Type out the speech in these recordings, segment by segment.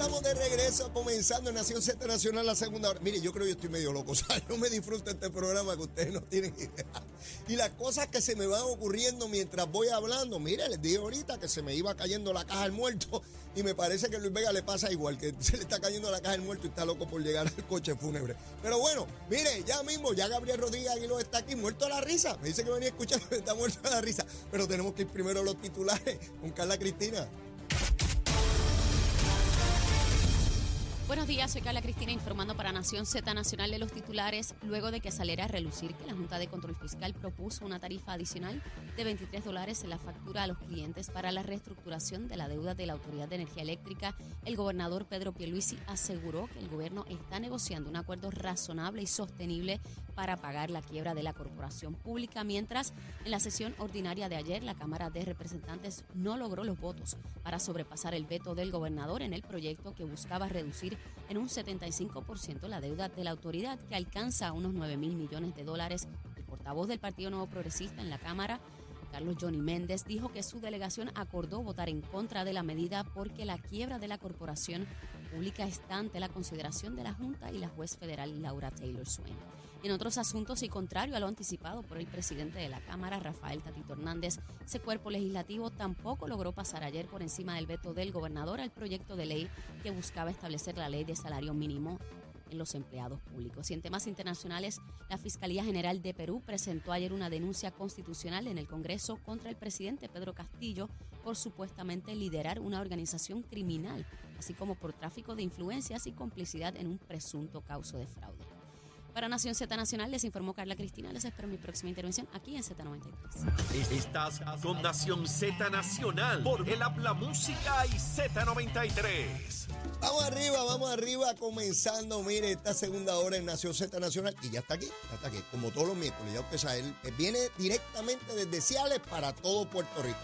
estamos de regreso, comenzando en Nación Z Nacional la segunda hora. Mire, yo creo que yo estoy medio loco, o sea, yo me disfruto este programa que ustedes no tienen idea. Y las cosas que se me van ocurriendo mientras voy hablando, mire, les dije ahorita que se me iba cayendo la caja del muerto y me parece que a Luis Vega le pasa igual, que se le está cayendo la caja del muerto y está loco por llegar al coche fúnebre. Pero bueno, mire, ya mismo, ya Gabriel Rodríguez Aguiló está aquí muerto a la risa. Me dice que venía a escuchar, está muerto a la risa. Pero tenemos que ir primero a los titulares con Carla Cristina. Buenos días, soy Carla Cristina informando para Nación Z Nacional de los titulares, luego de que saliera a relucir que la Junta de Control Fiscal propuso una tarifa adicional de 23 dólares en la factura a los clientes para la reestructuración de la deuda de la Autoridad de Energía Eléctrica. El gobernador Pedro Pierluisi aseguró que el gobierno está negociando un acuerdo razonable y sostenible para pagar la quiebra de la corporación pública, mientras en la sesión ordinaria de ayer la Cámara de Representantes no logró los votos para sobrepasar el veto del gobernador en el proyecto que buscaba reducir en un 75% la deuda de la autoridad, que alcanza unos 9 mil millones de dólares. El portavoz del Partido Nuevo Progresista en la Cámara, Carlos Johnny Méndez, dijo que su delegación acordó votar en contra de la medida porque la quiebra de la corporación pública está ante la consideración de la Junta y la juez federal Laura Taylor Swain. En otros asuntos y contrario a lo anticipado por el presidente de la Cámara, Rafael Tatito Hernández, ese cuerpo legislativo tampoco logró pasar ayer por encima del veto del gobernador al proyecto de ley que buscaba establecer la ley de salario mínimo en los empleados públicos. Y en temas internacionales, la Fiscalía General de Perú presentó ayer una denuncia constitucional en el Congreso contra el presidente Pedro Castillo por supuestamente liderar una organización criminal, así como por tráfico de influencias y complicidad en un presunto causo de fraude. Para Nación Z Nacional les informó Carla Cristina. Les espero en mi próxima intervención aquí en Z93. Estás con Nación Z Nacional por el Habla Música y Z93. Vamos arriba, vamos arriba, comenzando, mire, esta segunda hora en Nación Z Nacional. Y ya está aquí, ya está aquí, como todos los miércoles. Ya usted sabe, él él viene directamente desde Ciales para todo Puerto Rico.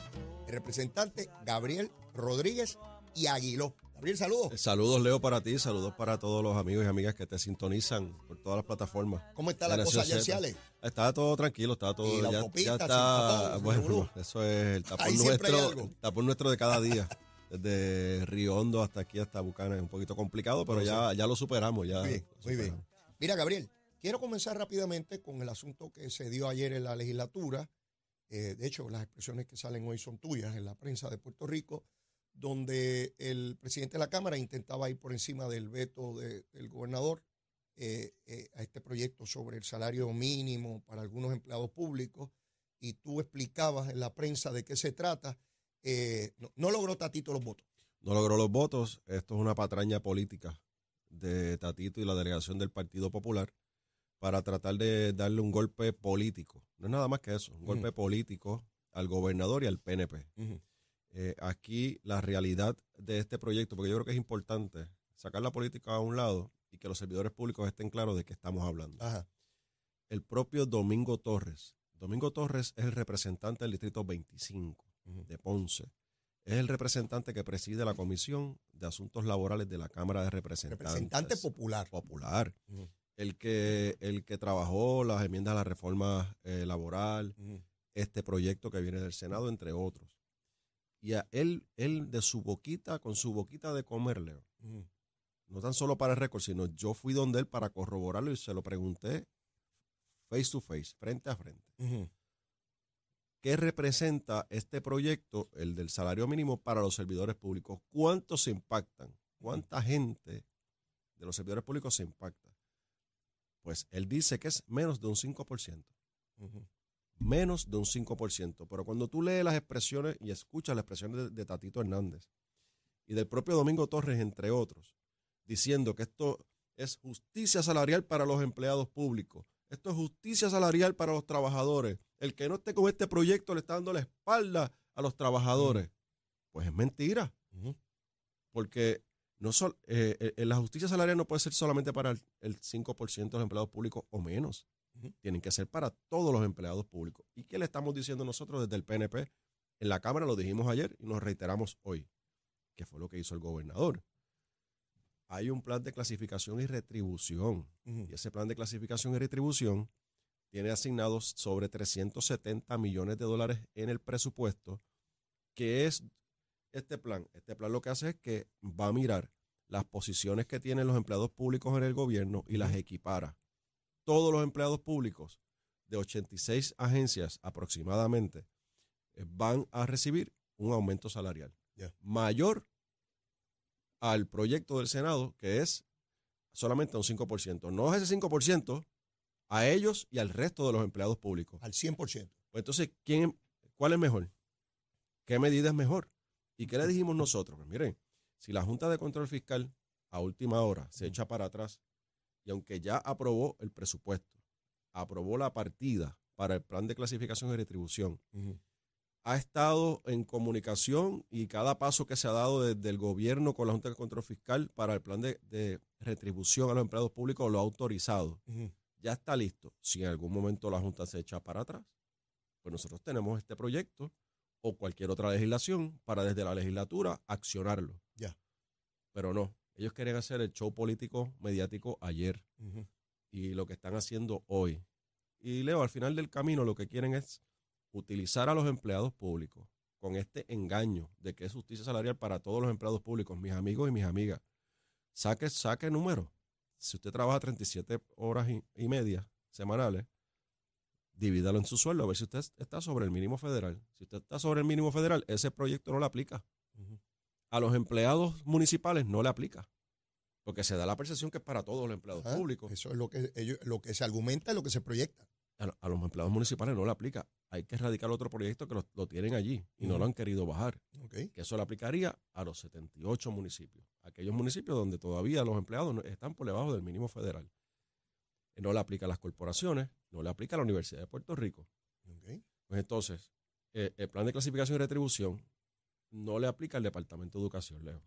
El representante Gabriel Rodríguez y Aguiló. Gabriel, saludos. Saludos, Leo, para ti. Saludos para todos los amigos y amigas que te sintonizan por todas las plataformas. ¿Cómo está la cosa allá en? Está todo tranquilo, está todo. Y la ya, autopista, ya sin está. tapón, bueno, eso es el tapón Ahí nuestro. el tapón nuestro de cada día. Desde Río Hondo hasta aquí, hasta Bucana. Es un poquito complicado, pero ya, ya lo superamos. Ya Muy bien, muy. Mira, Gabriel, quiero comenzar rápidamente con el asunto que se dio ayer en la legislatura. Eh, de hecho, las expresiones que salen hoy son tuyas en la prensa de Puerto Rico, donde el presidente de la Cámara intentaba ir por encima del veto de- del gobernador eh, eh, a este proyecto sobre el salario mínimo para algunos empleados públicos. Y tú explicabas en la prensa de qué se trata. Eh, no, no logró Tatito los votos. No logró los votos. Esto es una patraña política de Tatito y la delegación del Partido Popular para tratar de darle un golpe político. No es nada más que eso, un golpe político al gobernador y al PNP. Eh, aquí la realidad de este proyecto, porque yo creo que es importante sacar la política a un lado y que los servidores públicos estén claros de qué estamos hablando. Ajá. El propio Domingo Torres. Domingo Torres es el representante del Distrito 25 Ujú. de Ponce. Es el representante que preside la Comisión de Asuntos Laborales de la Cámara de Representantes. Representante popular. popular. El que, el que trabajó las enmiendas a la reforma eh, laboral, este proyecto que viene del Senado, entre otros. Y a él, él de su boquita, con su boquita de comer, Leo, Ujú. no tan solo para el récord, sino yo fui donde él para corroborarlo y se lo pregunté face to face, frente a frente. ¿Qué representa este proyecto, el del salario mínimo para los servidores públicos? ¿Cuántos se impactan? ¿Cuánta gente de los servidores públicos se impacta? Pues él dice que es menos de un 5%. Ujú. Menos de un 5%. Pero cuando tú lees las expresiones y escuchas las expresiones de, de Tatito Hernández y del propio Domingo Torres, entre otros, diciendo que esto es justicia salarial para los empleados públicos, esto es justicia salarial para los trabajadores, el que no esté con este proyecto le está dando la espalda a los trabajadores, pues es mentira. Porque no sol- eh, eh, la justicia salarial no puede ser solamente para el, el 5% de los empleados públicos o menos. Tienen que ser para todos los empleados públicos. ¿Y qué le estamos diciendo nosotros desde el PNP? En la Cámara lo dijimos ayer y nos reiteramos hoy, que fue lo que hizo el gobernador. Hay un plan de clasificación y retribución. Y ese plan de clasificación y retribución tiene asignados sobre 370 millones de dólares en el presupuesto, que es este plan. Este plan lo que hace es que va a mirar las posiciones que tienen los empleados públicos en el gobierno y las equipara. Todos los empleados públicos de 86 agencias aproximadamente eh, van a recibir un aumento salarial mayor al proyecto del Senado, que es solamente un 5%. No es ese 5% a ellos y al resto de los empleados públicos. Al 100%. Pues entonces, ¿quién, ¿cuál es mejor? ¿Qué medida es mejor? ¿Y qué le dijimos nosotros? Pues miren, si la Junta de Control Fiscal a última hora se echa para atrás y aunque ya aprobó el presupuesto, aprobó la partida para el plan de clasificación y retribución, ha estado en comunicación y cada paso que se ha dado desde el gobierno con la Junta de Control Fiscal para el plan de, de retribución a los empleados públicos lo ha autorizado. Ya está listo. Si en algún momento la Junta se echa para atrás, pues nosotros tenemos este proyecto o cualquier otra legislación para desde la legislatura accionarlo. Ya. Pero no, ellos quieren hacer el show político mediático ayer y lo que están haciendo hoy. Y Leo, al final del camino lo que quieren es utilizar a los empleados públicos con este engaño de que es justicia salarial para todos los empleados públicos, mis amigos y mis amigas. Saque, saque números. Si usted trabaja 37 horas y, y media semanales, divídalo en su sueldo a ver si usted está sobre el mínimo federal. Si usted está sobre el mínimo federal, ese proyecto no le aplica. A los empleados municipales no le aplica. Porque se da la percepción que es para todos los empleados Ajá. públicos. Eso es lo que ellos, lo que se argumenta y lo que se proyecta. a, a los empleados municipales no le aplica. Hay que erradicar otro proyecto que lo, lo tienen allí y no lo han querido bajar. Que eso le aplicaría a los 78 municipios. Aquellos municipios donde todavía los empleados no- están por debajo del mínimo federal. No le aplica a las corporaciones, no le aplica a la Universidad de Puerto Rico. Pues entonces, eh, el plan de clasificación y retribución no le aplica al Departamento de Educación, Leo.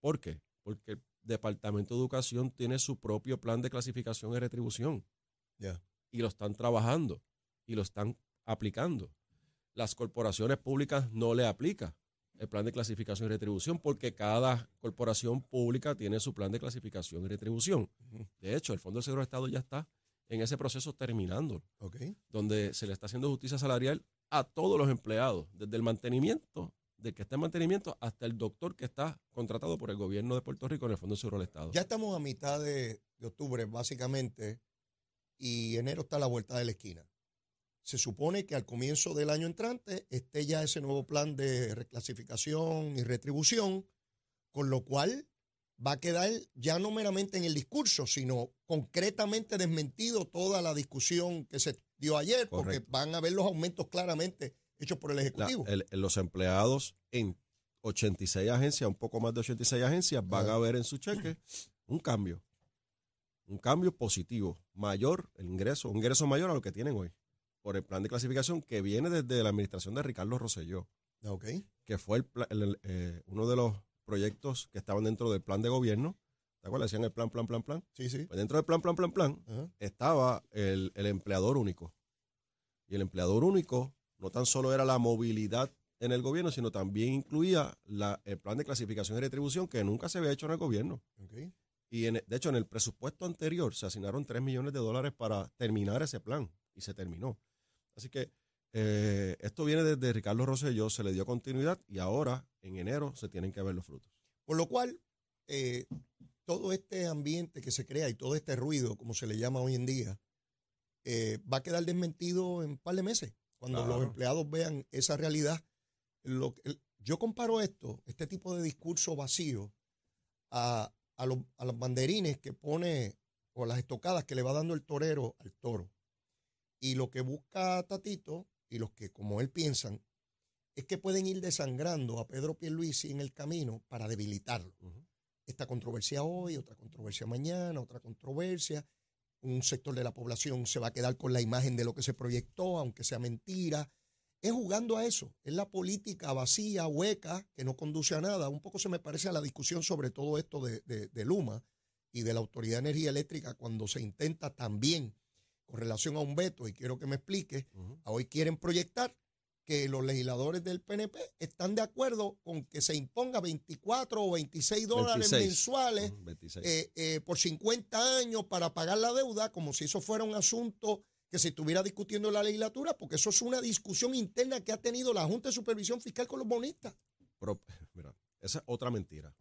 ¿Por qué? Porque el Departamento de Educación tiene su propio plan de clasificación y retribución Ya. y lo están trabajando y lo están aplicando. Las corporaciones públicas no le aplica el plan de clasificación y retribución porque cada corporación pública tiene su plan de clasificación y retribución. De hecho, el Fondo de Seguro de Estado ya está en ese proceso terminando, ¿ok? donde se le está haciendo justicia salarial a todos los empleados, desde el mantenimiento, del que está en mantenimiento, hasta el doctor que está contratado por el gobierno de Puerto Rico en el Fondo de Seguro del Estado. Ya estamos a mitad de, de octubre, básicamente, y enero está a la vuelta de la esquina. Se supone que al comienzo del año entrante esté ya ese nuevo plan de reclasificación y retribución, con lo cual va a quedar ya no meramente en el discurso, sino concretamente desmentido toda la discusión que se dio ayer, porque van a ver los aumentos claramente hechos por el Ejecutivo. el- los empleados en 86 agencias, un poco más de 86 agencias, van a ver en su cheque un cambio. Un cambio positivo, mayor, el ingreso, un ingreso mayor a lo que tienen hoy, por el plan de clasificación que viene desde la administración de Ricardo Rosselló, ¿Ok? que fue el- el, eh, uno de los proyectos que estaban dentro del plan de gobierno. ¿Te acuerdas? Decían el plan, plan, plan, plan. Sí, sí. Pues dentro del plan, plan, plan, plan, Ajá. estaba el, el empleador único. Y el empleador único no tan solo era la movilidad en el gobierno, sino también incluía la- el plan de clasificación y retribución que nunca se había hecho en el gobierno. Y en- de hecho, en el presupuesto anterior se asignaron 3 millones de dólares para terminar ese plan y se terminó. Así que eh, esto viene desde Ricardo Rosselló, se le dio continuidad y ahora en enero se tienen que ver los frutos. Por lo cual, eh, todo este ambiente que se crea y todo este ruido, como se le llama hoy en día, eh, va a quedar desmentido en un par de meses. Cuando Claro. los empleados vean esa realidad. Lo el- yo comparo esto, este tipo de discurso vacío, a, a los, a los banderines que pone o las estocadas que le va dando el torero al toro. Y lo que busca Tatito y los que como él piensan es que pueden ir desangrando a Pedro Pierluisi en el camino para debilitarlo. Esta controversia hoy, otra controversia mañana, otra controversia. Un sector de la población se va a quedar con la imagen de lo que se proyectó, aunque sea mentira. es jugando a eso. Es la política vacía, hueca, que no conduce a nada. Un poco se me parece a la discusión sobre todo esto de, de, de Luma y de la Autoridad de Energía Eléctrica cuando se intenta también con relación a un veto, y quiero que me explique, hoy quieren proyectar que los legisladores del PNP están de acuerdo con que se imponga 24 o 26 dólares 26. mensuales Ujú, 26. eh, eh, por 50 años para pagar la deuda, como si eso fuera un asunto que se estuviera discutiendo en la legislatura, porque eso es una discusión interna que ha tenido la Junta de Supervisión Fiscal con los bonistas. Pero, mira, esa es otra mentira.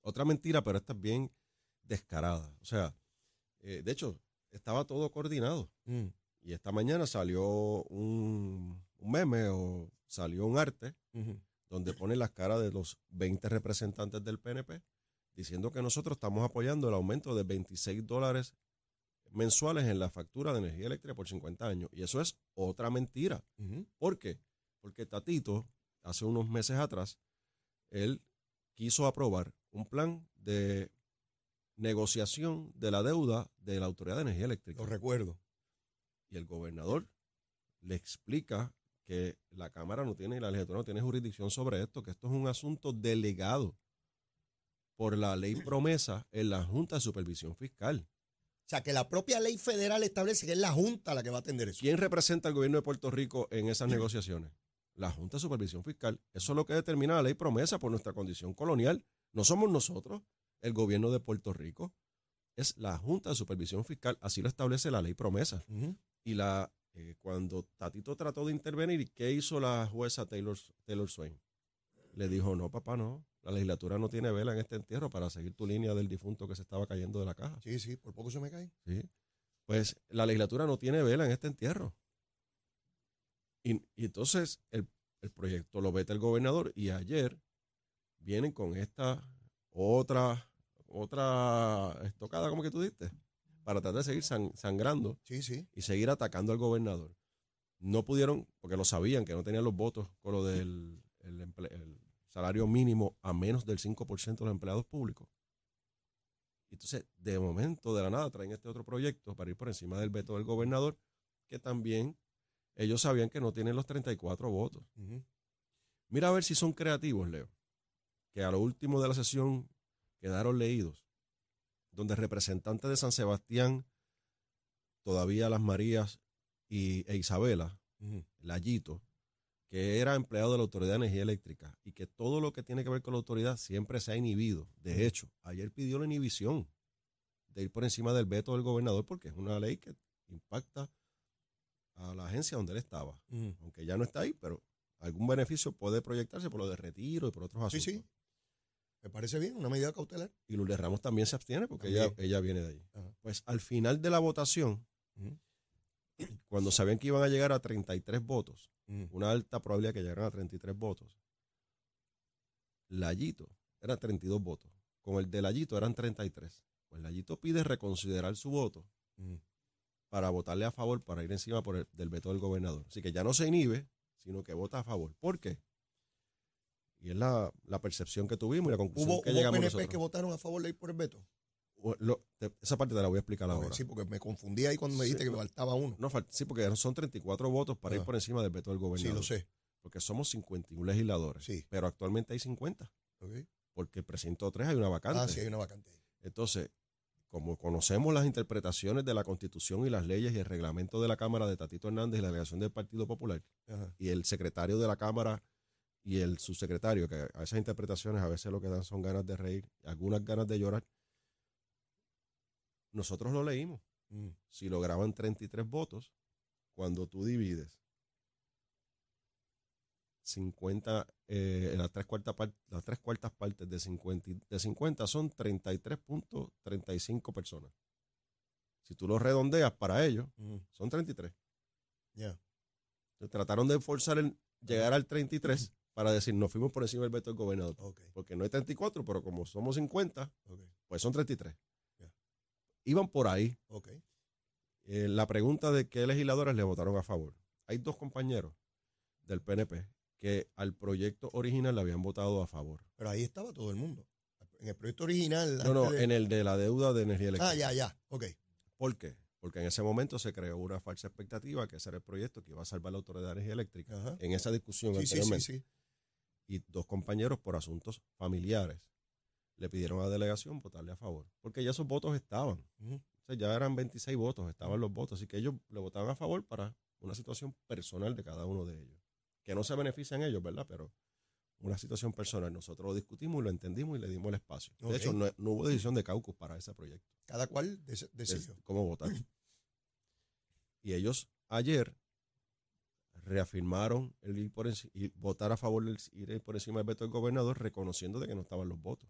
Otra mentira, pero esta es bien descarada. O sea, eh, de hecho, estaba todo coordinado. Y esta mañana salió un, un meme o salió un arte donde pone las caras de los 20 representantes del PNP diciendo que nosotros estamos apoyando el aumento de 26 dólares mensuales en la factura de energía eléctrica por 50 años. Y eso es otra mentira. ¿Por qué? Porque Tatito, hace unos meses atrás, él quiso aprobar un plan de negociación de la deuda de la Autoridad de Energía Eléctrica. Lo recuerdo. Y el gobernador le explica que la Cámara no tiene y la legislatura no tiene jurisdicción sobre esto, que esto es un asunto delegado por la ley promesa en la Junta de Supervisión Fiscal. O sea, que la propia ley federal establece que es la Junta la que va a atender eso. ¿Quién representa al gobierno de Puerto Rico en esas negociaciones? La Junta de Supervisión Fiscal. Eso es lo que determina la ley promesa por nuestra condición colonial. No somos nosotros, el gobierno de Puerto Rico. Es la Junta de Supervisión Fiscal. Así lo establece la ley promesa. Y la eh, cuando Tatito trató de intervenir, ¿qué hizo la jueza Taylor, Taylor Swain? Le dijo, no, papá, no. La legislatura no tiene vela en este entierro para seguir tu línea del difunto que se estaba cayendo de la caja. Sí, sí, por poco se me cae. ¿sí? Pues la legislatura no tiene vela en este entierro. Y, y entonces el, el proyecto lo vete el gobernador y ayer vienen con esta otra, otra estocada, como que tú diste, para tratar de seguir san- sangrando Sí, sí. y seguir atacando al gobernador. No pudieron, porque lo sabían, que no tenían los votos con lo del el emple- el salario mínimo a menos del 5% de los empleados públicos. Entonces, de momento, de la nada, traen este otro proyecto para ir por encima del veto del gobernador, que también ellos sabían que no tienen los 34 votos. Ujú. Mira a ver si son creativos, Leo. Que a lo último de la sesión quedaron leídos, donde representantes de San Sebastián, todavía Las Marías y, e Isabela, Ujú. Layito, que era empleado de la Autoridad de Energía Eléctrica y que todo lo que tiene que ver con la autoridad siempre se ha inhibido. De hecho, ayer pidió la inhibición de ir por encima del veto del gobernador porque es una ley que impacta a la agencia donde él estaba aunque ya no está ahí, pero algún beneficio puede proyectarse por lo de retiro y por otros Sí, asuntos. sí. Me parece bien, una medida cautelar. Y Lourdes Ramos también se abstiene porque ella, ella viene de ahí. Ajá. Pues al final de la votación, cuando sabían que iban a llegar a 33 votos, Ujú. una alta probabilidad que llegaran a 33 votos, Layito era 32 votos. Con el de Layito eran 33. Pues Layito pide reconsiderar su voto para votarle a favor, para ir encima por el- del veto del gobernador. Así que ya no se inhibe, sino que vota a favor. ¿Por qué? Y es la, la percepción que tuvimos y la conclusión Hubo, que hubo llegamos PNP nosotros. que votaron a favor de ir por el veto. O- lo- te- esa parte te la voy a explicar ahora. Sí, porque me confundí ahí cuando me Sí, dijiste que faltaba uno. No, sí, porque son 34 votos para ir Ah. por encima del veto del sí, gobernador. lo sé. Porque somos 51 legisladores. Sí. Pero actualmente hay 50. Ok. Porque el precinto 3 hay una vacante. Ah, sí, hay una vacante. Entonces, como conocemos las interpretaciones de la Constitución y las leyes y el reglamento de la Cámara de Tatito Hernández y la delegación del Partido Popular, Ajá. y el secretario de la Cámara y el subsecretario, que a esas interpretaciones a veces lo que dan son ganas de reír, algunas ganas de llorar. Nosotros lo leímos. Mm. Si lograban 33 votos, cuando tú divides 50, eh, las, tres cuartas las tres cuartas partes de 50, y- de 50 son 33.35 personas. Si tú lo redondeas para ellos, Ujú. son 33. Ya. Trataron de forzar el llegar al 33 para decir, nos fuimos por encima del veto del gobernador. Porque no hay 34, pero como somos 50, Ok. pues son 33. Ya. Iban por ahí. Eh, la pregunta de qué legisladores le votaron a favor. Hay dos compañeros del PNP que al proyecto original le habían votado a favor. Pero ahí estaba todo el mundo. En el proyecto original. No, no, de- en el de la deuda de energía eléctrica. Ah, ya, ya. Ok. ¿Por qué? Porque en ese momento se creó una falsa expectativa que ese era el proyecto que iba a salvar la Autoridad de Energía Eléctrica. Ajá. En esa discusión Sí, sí, sí, anteriormente. sí. Y dos compañeros por asuntos familiares le pidieron a la delegación votarle a favor. Porque ya esos votos estaban. Ujú. O sea, ya eran 26 votos, estaban los votos. Así que ellos le votaban a favor para una situación personal de cada uno de ellos. Que no se benefician ellos, ¿verdad? Pero una situación personal. Nosotros lo discutimos y lo entendimos y le dimos el espacio. De hecho, no, no hubo decisión de caucus para ese proyecto. Cada cual decidió. cómo votar. Y ellos ayer reafirmaron el ir por y votar a favor del ir por encima del veto del gobernador, reconociendo de que no estaban los votos.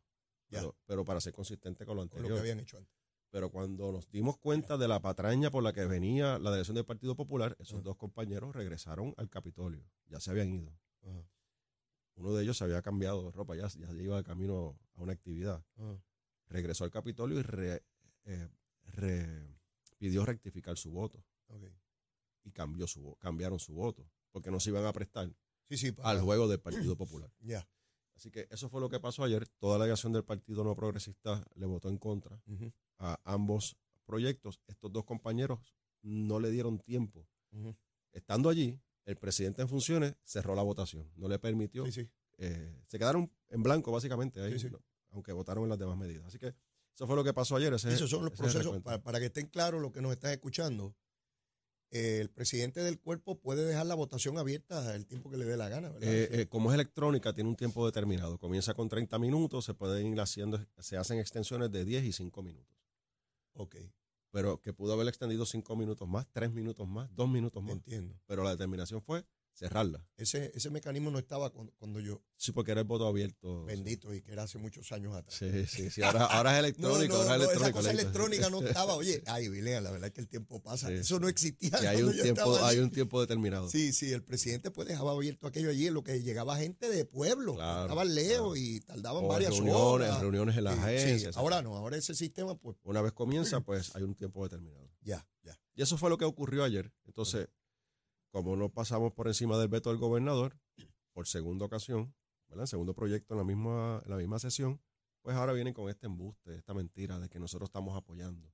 Ya. Pero, pero para ser consistente con lo Con lo anterior. que habían hecho antes. Pero cuando nos dimos cuenta de la patraña por la que venía la delegación del Partido Popular, esos dos compañeros regresaron al Capitolio. Ya se habían ido. Uno de ellos se había cambiado de ropa, ya, ya iba de camino a una actividad. Regresó al Capitolio y re- eh, re- pidió rectificar su voto. Ok. Cambió su, cambiaron su voto. Porque no se iban a prestar Sí, sí. para- al juego del Partido Popular. Así que eso fue lo que pasó ayer. Toda la delegación del Partido No Progresista le votó en contra. A ambos proyectos. Estos dos compañeros no le dieron tiempo. Estando allí, el presidente en funciones cerró la votación. No le permitió. Sí, sí. eh, se quedaron en blanco, básicamente, ahí, Sí, sí. ¿no? aunque votaron en las demás medidas. Así que eso fue lo que pasó ayer. Ese, Esos son los procesos, para, para que estén claros los que nos están escuchando. Eh, el presidente del cuerpo puede dejar la votación abierta el tiempo que le dé la gana, ¿verdad? Eh, eh, como es electrónica, tiene un tiempo determinado. Comienza con 30 minutos, se pueden ir haciendo, se hacen extensiones de 10 y 5 minutos. ok, Pero que pudo haber extendido 5 minutos más, 3 minutos más, 2 minutos más. entiendo. Pero la determinación fue cerrarla. Ese, ese mecanismo no estaba cuando, cuando yo, Sí, porque era el voto abierto. bendito, y que era hace muchos años atrás. Sí, sí, sí. Ahora, ahora es electrónico. no, ahora es no, esa cosa electrónica no estaba. Oye, ay, Vilea, la verdad es que el tiempo pasa. Sí, Eso no existía. Y hay un tiempo, hay un tiempo determinado. Sí, sí, el presidente pues dejaba abierto aquello allí, en lo que llegaba gente de pueblo, Claro, estaban lejos claro. y tardaban O varias reuniones, horas. reuniones en las Sí, ahora no, ahora ese sistema pues Una vez comienza, pues hay un tiempo determinado. ya, ya. Y eso fue lo que ocurrió ayer. Entonces, como no pasamos por encima del veto del gobernador, por segunda ocasión, ¿verdad? Segundo proyecto en la misma, en la misma sesión, pues ahora vienen con este embuste, esta mentira de que nosotros estamos apoyando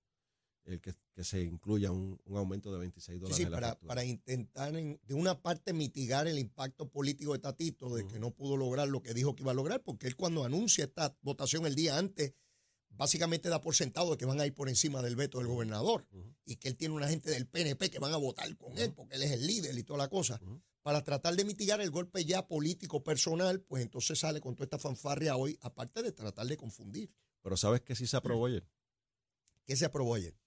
el que, que se incluya un, un aumento de 26 Sí, dólares sí, para, para intentar en- de una parte mitigar el impacto político de Tatito de que no pudo lograr lo que dijo que iba a lograr, porque él cuando anuncia esta votación el día antes, básicamente da por sentado de que van a ir por encima del veto del gobernador y que él tiene una gente del PNP que van a votar con él, porque él es el líder y toda la cosa. Para tratar de mitigar el golpe ya político personal, pues entonces sale con toda esta fanfarria hoy, aparte de tratar de confundir. Pero ¿sabes qué sí se aprobó ayer? ¿Qué se aprobó ayer?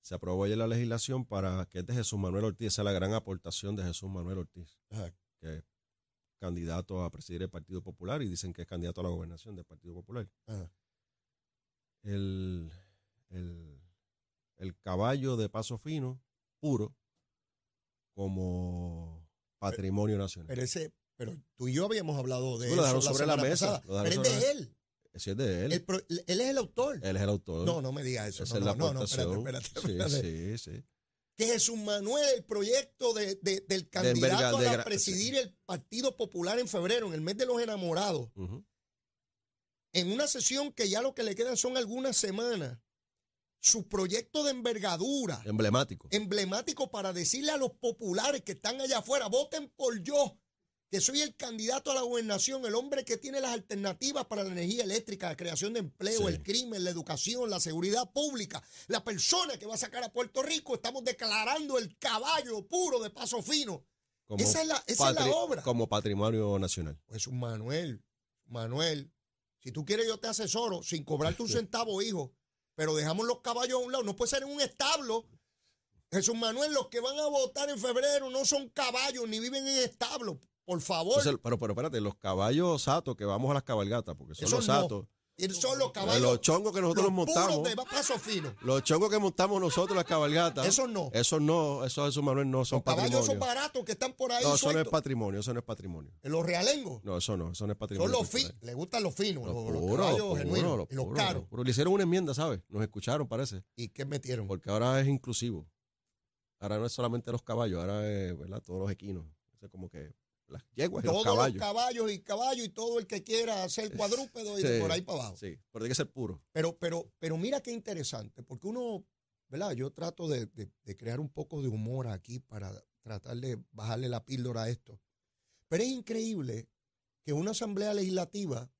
Se aprobó ayer la legislación para que es de Jesús Manuel Ortiz, esa es la gran aportación de Jesús Manuel Ortiz, que es candidato a presidir el Partido Popular y dicen que es candidato a la gobernación del Partido Popular. Ajá. El, el, el caballo de paso fino, puro, como patrimonio nacional. Pero ese, pero tú y yo habíamos hablado de lo eso sobre la semana mesa, lo Pero es de la- él. Ese es de él. El pro- él es el autor. él es el autor. No, no me digas eso. Esa No, es la no, no, no, espérate, espérate, espérate. Sí, sí, sí. Que Jesús Manuel, el proyecto de, de- del candidato de a gra- presidir el Partido Popular en febrero, en el mes de los enamorados, Ujú. En una sesión que ya lo que le quedan son algunas semanas, su proyecto de envergadura, Emblemático. emblemático para decirle a los populares que están allá afuera, voten por yo, que soy el candidato a la gobernación, el hombre que tiene las alternativas para la energía eléctrica, la creación de empleo, Sí. el crimen, la educación, la seguridad pública, la persona que va a sacar a Puerto Rico, estamos declarando el caballo puro de paso fino. Como esa es la- esa es la obra. Como patrimonio nacional. Pues un Manuel, Manuel, si tú quieres yo te asesoro sin cobrarte un centavo, hijo, pero dejamos los caballos a un lado, no puede ser en un establo. Jesús Manuel, los que van a votar en febrero no son caballos ni viven en establo, por favor. Entonces, pero, pero espérate, los caballos satos que vamos a las cabalgatas, porque son Esos los no. Y son los caballos. Los chongos que nosotros los montamos. puros de paso fino. Los chongos que montamos nosotros las cabalgatas. Esos no. Esos no, esos Jesús Manuel no son Los caballos patrimonio. son baratos que están por ahí no, eso no es patrimonio, eso no es patrimonio. los realengos. No, eso no, eso no es patrimonio. Son los finos. Le gustan los finos, Los los, los puros, caballos los puros, genuinos los y los puros, caros. los puros. Le hicieron una enmienda, ¿sabes? Nos escucharon, parece. ¿Y qué metieron? Porque ahora es inclusivo. Ahora no es solamente los caballos, ahora es, ¿verdad? Todos los equinos. Sea, como que las yeguas y Todos los caballos. los caballos y caballos y todo el que quiera hacer cuadrúpedo y de por ahí para abajo. Sí, pero tiene que ser puro. Pero, pero, pero mira qué interesante, porque uno, ¿verdad? Yo trato de, de- de crear un poco de humor aquí para tratar de bajarle la píldora a esto. Pero es increíble que una asamblea legislativa,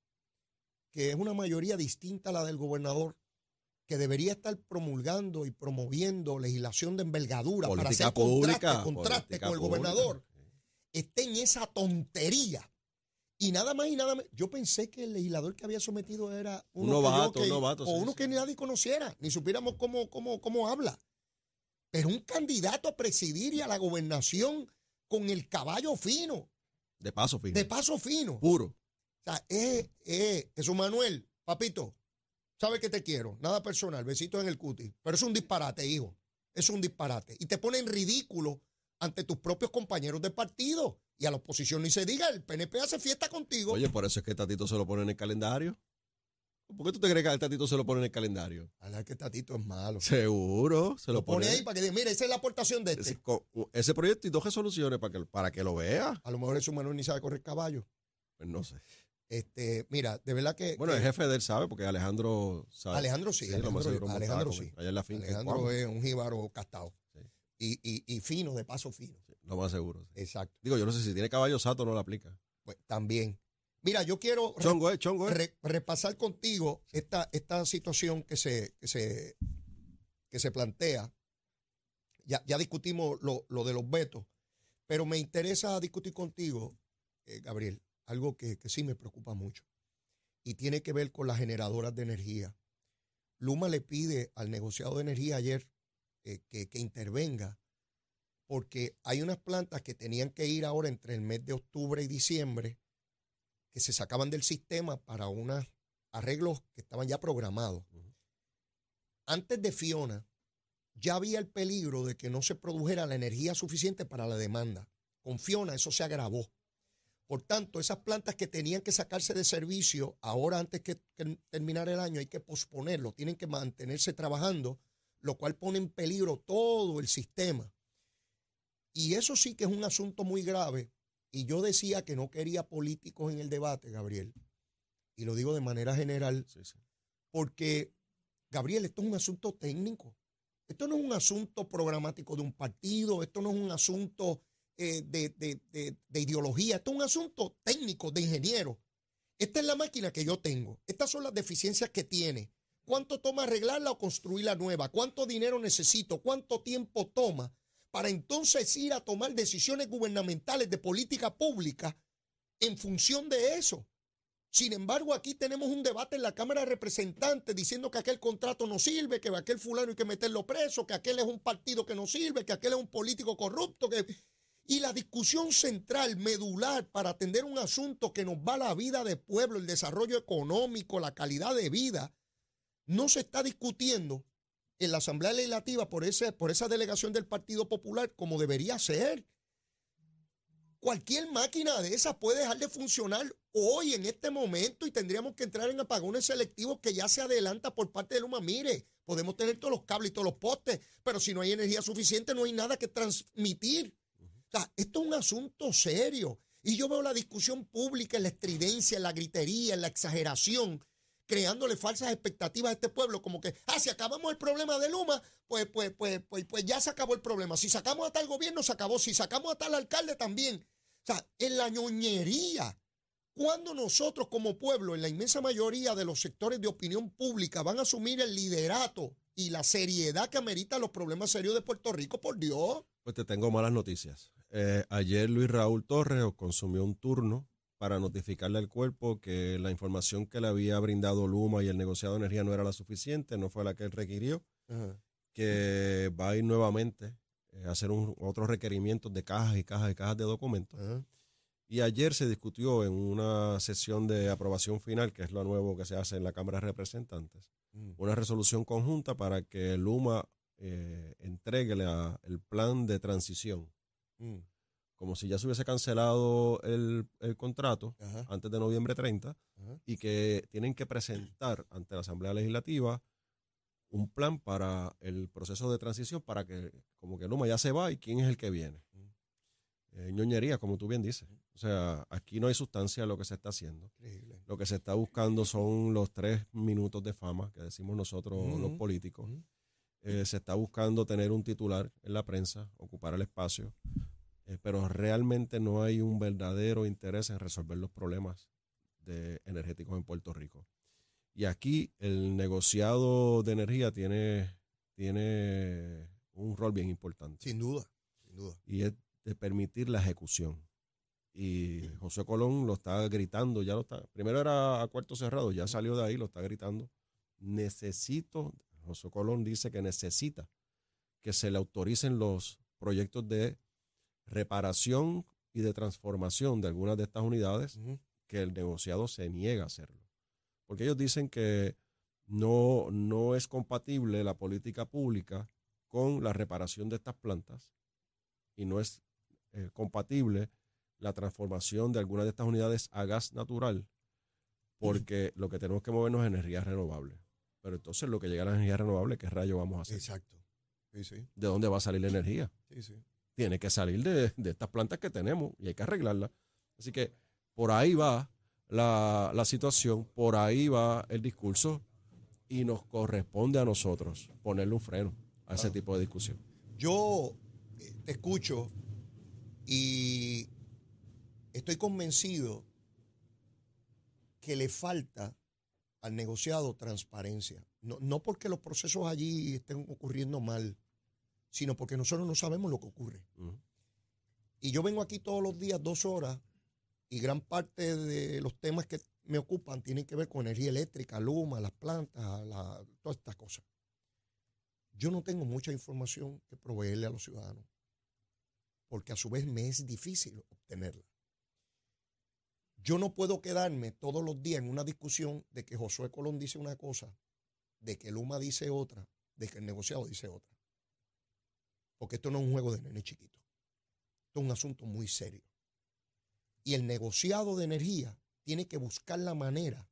que es una mayoría distinta a la del gobernador, que debería estar promulgando y promoviendo legislación de envergadura para Política hacer contraste, pública. contraste política con el pública. gobernador, esté en esa tontería. Y nada más y nada menos. Yo pensé que el legislador que había sometido era Un uno que yo novato, un que- novato, o sí, uno sí. que nadie conociera, ni supiéramos cómo, cómo, cómo habla. Pero un candidato a presidir y a la gobernación con el caballo fino, De paso, fino. de paso fino. O Puro. sea, es, es, Jesús Manuel, papito, sabes que te quiero, nada personal, besitos en el cutis, pero es un disparate, hijo, es un disparate. Y te pone en ridículo ante tus propios compañeros de partido. Y a la oposición ni se diga, el PNP hace fiesta contigo. Oye, por eso es que Tatito se lo pone en el calendario. ¿Por qué tú te crees que al Tatito se lo pone en el calendario? Hablar que Tatito es malo. Seguro, se lo, Lo pone ahí para que diga, mira, esa es la aportación de este. ese, proyecto y dos resoluciones para que, para que lo vea. A lo mejor Jesús Manuel ni sabe correr caballo. Pues no sé. Este, mira, de verdad que. Bueno, que el jefe de él sabe porque Alejandro sabe. Alejandro sí, más Alejandro, Alejandro sí. Allá en la finca. Alejandro es un jíbaro castado. Y, y, y fino, de paso fino. Sí, lo más seguro. sí. Exacto. Digo, yo no sé si tiene caballo sato no lo aplica. Pues, también. Mira, yo quiero Chongo, ¿eh? Chongo, ¿eh? re- repasar contigo esta, esta situación que se, que se, que se plantea. Ya, ya discutimos lo, lo de los vetos, pero me interesa discutir contigo, eh, Gabriel, algo que, que sí me preocupa mucho y tiene que ver con las generadoras de energía. Luma le pide al negociado de energía ayer eh, que, que intervenga porque hay unas plantas que tenían que ir ahora entre el mes de octubre y diciembre que se sacaban del sistema para unos arreglos que estaban ya programados. Antes de Fiona, ya había el peligro de que no se produjera la energía suficiente para la demanda. Con Fiona eso se agravó. Por tanto, esas plantas que tenían que sacarse de servicio ahora antes que, que terminar el año hay que posponerlo, tienen que mantenerse trabajando, lo cual pone en peligro todo el sistema. Y eso sí que es un asunto muy grave. Y yo decía que no quería políticos en el debate, Gabriel. Y lo digo de manera general, Sí, sí. porque, Gabriel, esto es un asunto técnico. Esto no es un asunto programático de un partido, esto no es un asunto eh, de, de- de- de ideología, esto es un asunto técnico, de ingeniero. Esta es la máquina que yo tengo. Estas son las deficiencias que tiene. ¿Cuánto toma arreglarla o construirla nueva? ¿Cuánto dinero necesito? ¿Cuánto tiempo toma para entonces ir a tomar decisiones gubernamentales de política pública en función de eso? Sin embargo, aquí tenemos un debate en la Cámara de Representantes diciendo que aquel contrato no sirve, que aquel fulano hay que meterlo preso, que aquel es un partido que no sirve, que aquel es un político corrupto. Que... Y la discusión central, medular, para atender un asunto que nos va la vida del pueblo, el desarrollo económico, la calidad de vida, no se está discutiendo en la Asamblea Legislativa por, ese, por esa delegación del Partido Popular como debería ser. Cualquier máquina de esas puede dejar de funcionar hoy, en este momento, y tendríamos que entrar en apagones selectivos que ya se adelanta por parte de Luma. Mire, podemos tener todos los cables y todos los postes, pero si no hay energía suficiente, no hay nada que transmitir. O sea, esto es un asunto serio. Y yo veo la discusión pública la estridencia, en la gritería, la exageración, creándole falsas expectativas a este pueblo, como que, ah, si acabamos el problema de Luma, pues, pues, pues, pues, pues ya se acabó el problema. Si sacamos a tal gobierno, se acabó. Si sacamos a tal alcalde, también. O sea, en la ñoñería. Cuando nosotros como pueblo, en la inmensa mayoría de los sectores de opinión pública, van a asumir el liderato y la seriedad que ameritan los problemas serios de Puerto Rico, por Dios. Pues te tengo malas noticias. Eh, ayer Luis Raúl Torres consumió un turno para notificarle al cuerpo que la información que le había brindado Luma y el negociado de energía no era la suficiente, no fue la que él requirió, que va a ir nuevamente eh, a hacer un- otros requerimientos de cajas y cajas y cajas de documentos. Ajá. Y ayer se discutió en una sesión de aprobación final, que es lo nuevo que se hace en la Cámara de Representantes, Mm. una resolución conjunta para que Luma eh, entregue la- el plan de transición Mm. Como si ya se hubiese cancelado el, el contrato Ajá. antes de noviembre 30 Ajá. y que tienen que presentar ante la Asamblea Legislativa un plan para el proceso de transición para que como que Luma ya se va y quién es el que viene. Eh, ñoñería, como tú bien dices. O sea, aquí no hay sustancia a lo que se está haciendo. Increíble. Lo que se está buscando son los tres minutos de fama que decimos nosotros los políticos. Eh, se está buscando tener un titular en la prensa, ocupar el espacio, eh, pero realmente no hay un verdadero interés en resolver los problemas de energéticos en Puerto Rico. Y aquí el negociado de energía tiene, tiene un rol bien importante. Sin duda, sin duda. Y es de permitir la ejecución. Y José Colón lo está gritando, ya lo está. Primero era a cuarto cerrado, ya salió de ahí, lo está gritando. Necesito, José Colón dice que necesita que se le autoricen los proyectos de reparación y de transformación de algunas de estas unidades que el negociado se niega a hacerlo. Porque ellos dicen que no, no es compatible la política pública con la reparación de estas plantas y no es eh, compatible la transformación de algunas de estas unidades a gas natural porque lo que tenemos que movernos es energías renovables. Pero entonces lo que llega a la energía renovable, ¿qué rayo vamos a hacer? Exacto. Sí, sí, ¿De dónde va a salir la energía? sí, sí. Tiene que salir de, de estas plantas que tenemos y hay que arreglarlas. Así que por ahí va la, la situación, por ahí va el discurso y nos corresponde a nosotros ponerle un freno a ese tipo de discusión. Yo eh, te escucho y estoy convencido que le falta al negociado transparencia. No, no porque los procesos allí estén ocurriendo mal, sino porque nosotros no sabemos lo que ocurre. Y yo vengo aquí todos los días, dos horas, y gran parte de los temas que me ocupan tienen que ver con energía eléctrica, Luma, las plantas, la- todas estas cosas. Yo no tengo mucha información que proveerle a los ciudadanos, porque a su vez me es difícil obtenerla. Yo no puedo quedarme todos los días en una discusión de que Josué Colón dice una cosa, de que Luma dice otra, de que el negociado dice otra. Porque esto no es un juego de nene chiquito. Esto es un asunto muy serio. Y el negociado de energía tiene que buscar la manera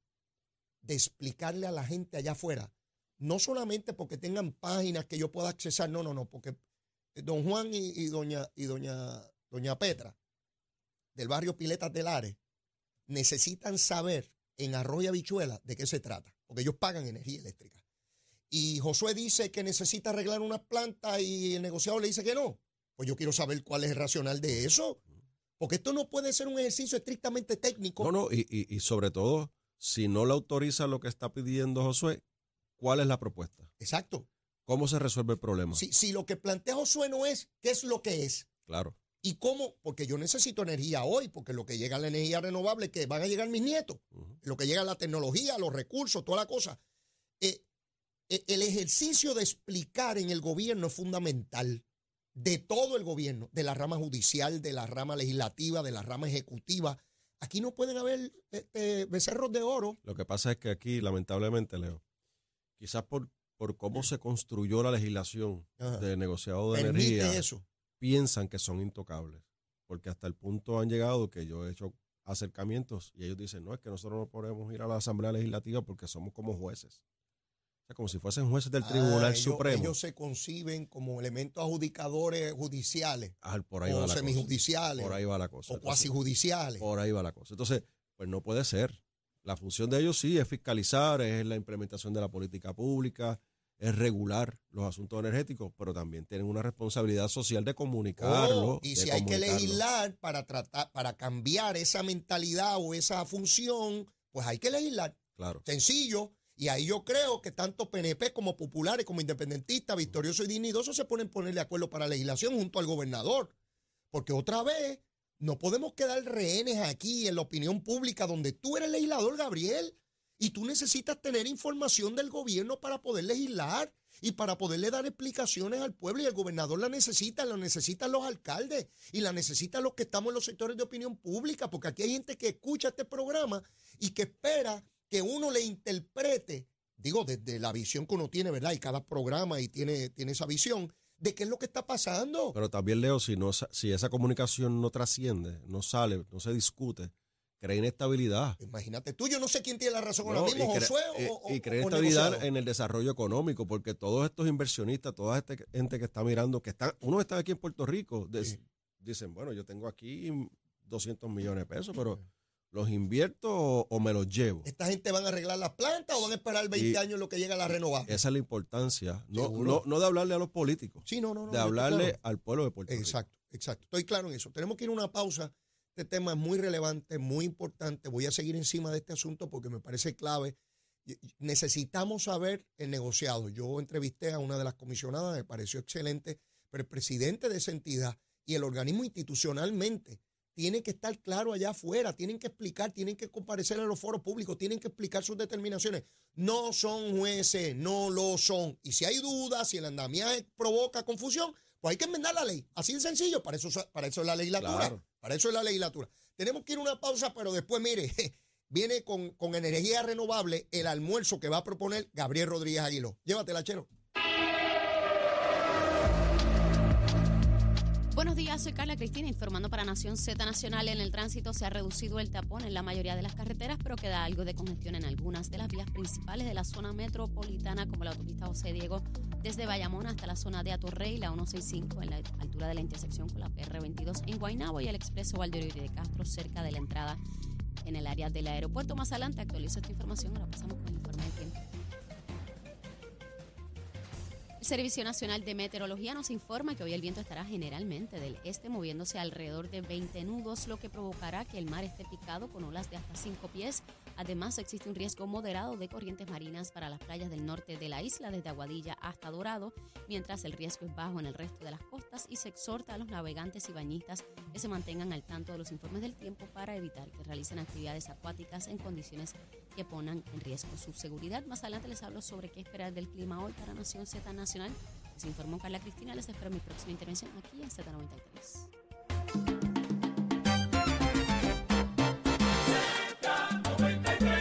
de explicarle a la gente allá afuera, no solamente porque tengan páginas que yo pueda accesar, no, no, no, porque don Juan y, y doña, y doña, doña Petra del barrio Piletas del Ares necesitan saber en Arroyo Habichuela de qué se trata, porque ellos pagan energía eléctrica. Y Josué dice que necesita arreglar unas plantas y el negociado le dice que no. Pues yo quiero saber cuál es el racional de eso. Porque esto no puede ser un ejercicio estrictamente técnico. No, no, y, y- y sobre todo, si no le autoriza lo que está pidiendo Josué, ¿cuál es la propuesta? Exacto. ¿Cómo se resuelve el problema? Si, si lo que plantea Josué no es qué es lo que es Claro. y cómo, porque yo necesito energía hoy, porque lo que llega a la energía renovable, que van a llegar mis nietos, lo que llega a la tecnología, los recursos, toda la cosa. Eh, el ejercicio de explicar en el gobierno es fundamental, de todo el gobierno, de la rama judicial, de la rama legislativa, de la rama ejecutiva. Aquí no pueden haber este, becerros de oro. Lo que pasa es que aquí, lamentablemente, Leo, quizás por, por cómo se construyó la legislación Ajá. de negociado de Permite energía, eso. piensan que son intocables. Porque hasta el punto han llegado que yo he hecho acercamientos y ellos dicen, no, es que nosotros no podemos ir a la Asamblea Legislativa porque somos como jueces. Sea, como si fuesen jueces del Tribunal Ah, ellos- Supremo. Ellos se conciben como elementos adjudicadores judiciales Ah, por ahí va o la cosa. semijudiciales Por ahí va la cosa. o cuasi judiciales. Por ahí va la cosa. Entonces, pues no puede ser. La función de ellos sí es fiscalizar, es la implementación de la política pública, es regular los asuntos energéticos, pero también tienen una responsabilidad social de comunicarlo. Oh, y si hay que legislar para tratar, para cambiar esa mentalidad o esa función, pues hay que legislar. Claro. Sencillo. Y ahí yo creo que tanto PNP como populares, como independentistas, victoriosos y dignidosos se ponen poner de acuerdo para legislación junto al gobernador. Porque otra vez no podemos quedar rehenes aquí en la opinión pública donde tú eres legislador, Gabriel, y tú necesitas tener información del gobierno para poder legislar y para poderle dar explicaciones al pueblo y el gobernador la necesita, la necesitan los alcaldes y la necesitan los que estamos en los sectores de opinión pública, porque aquí hay gente que escucha este programa y que espera que uno le interprete, digo, desde la visión que uno tiene, ¿verdad? Y cada programa y tiene, tiene esa visión de qué es lo que está pasando. Pero también, Leo, si, no, si esa comunicación no trasciende, no sale, no se discute, crea inestabilidad. Imagínate tú, yo no sé quién tiene la razón No, ahora mismo, y crea- Josué y- o, y crea o estabilidad negociado. en el desarrollo económico, porque todos estos inversionistas, toda esta gente que está mirando, que están, unos están aquí en Puerto Rico, des- Sí. dicen, bueno, yo tengo aquí 200 millones de pesos, pero ¿Los invierto o, o me los llevo? ¿Esta gente van a arreglar las plantas o van a esperar 20 Y- años en lo que llega la renovada? Esa es la importancia. No, no, no de hablarle a los políticos, Sí, no, no, no. de hablarle claro. al pueblo de Puerto Rico. Exacto, exacto. Estoy claro en eso. Tenemos que ir a una pausa. Este tema es muy relevante, muy importante. Voy a seguir encima de este asunto porque me parece clave. Necesitamos saber el negociado. Yo entrevisté a una de las comisionadas, me pareció excelente, pero el presidente de esa entidad y el organismo institucionalmente tiene que estar claro allá afuera, tienen que explicar, tienen que comparecer en los foros públicos, tienen que explicar sus determinaciones. No son jueces, no lo son. Y si hay dudas, si el andamiaje provoca confusión, pues hay que enmendar la ley. Así de sencillo, para eso, para eso es la legislatura. Claro. Para eso es la legislatura. Tenemos que ir a una pausa, pero después, mire, viene con, con energía renovable el almuerzo que va a proponer Gabriel Rodríguez Aguiló. Llévatela, Chero. Buenos días, soy Carla Cristina informando para Nación Z Nacional. En el tránsito se ha reducido el tapón en la mayoría de las carreteras, pero queda algo de congestión en algunas de las vías principales de la zona metropolitana, como la autopista José Diego, desde Bayamón hasta la zona de Atorrey, la 165 en la altura de la intersección con la PR22 en Guaynabo y el expreso Valdeorio de Castro cerca de la entrada en el área del aeropuerto. Más adelante actualizo esta información. Ahora pasamos con el informe del tiempo. El Servicio Nacional de Meteorología nos informa que hoy el viento estará generalmente del este moviéndose alrededor de 20 nudos, lo que provocará que el mar esté picado con olas de hasta 5 pies. Además, existe un riesgo moderado de corrientes marinas para las playas del norte de la isla, desde Aguadilla hasta Dorado, mientras el riesgo es bajo en el resto de las costas y se exhorta a los navegantes y bañistas que se mantengan al tanto de los informes del tiempo para evitar que realicen actividades acuáticas en condiciones que pongan en riesgo su seguridad. Más adelante les hablo sobre qué esperar del clima hoy para Nación Z Nacional. Les informó Carla Cristina. Les espero en mi próxima intervención aquí en Z93.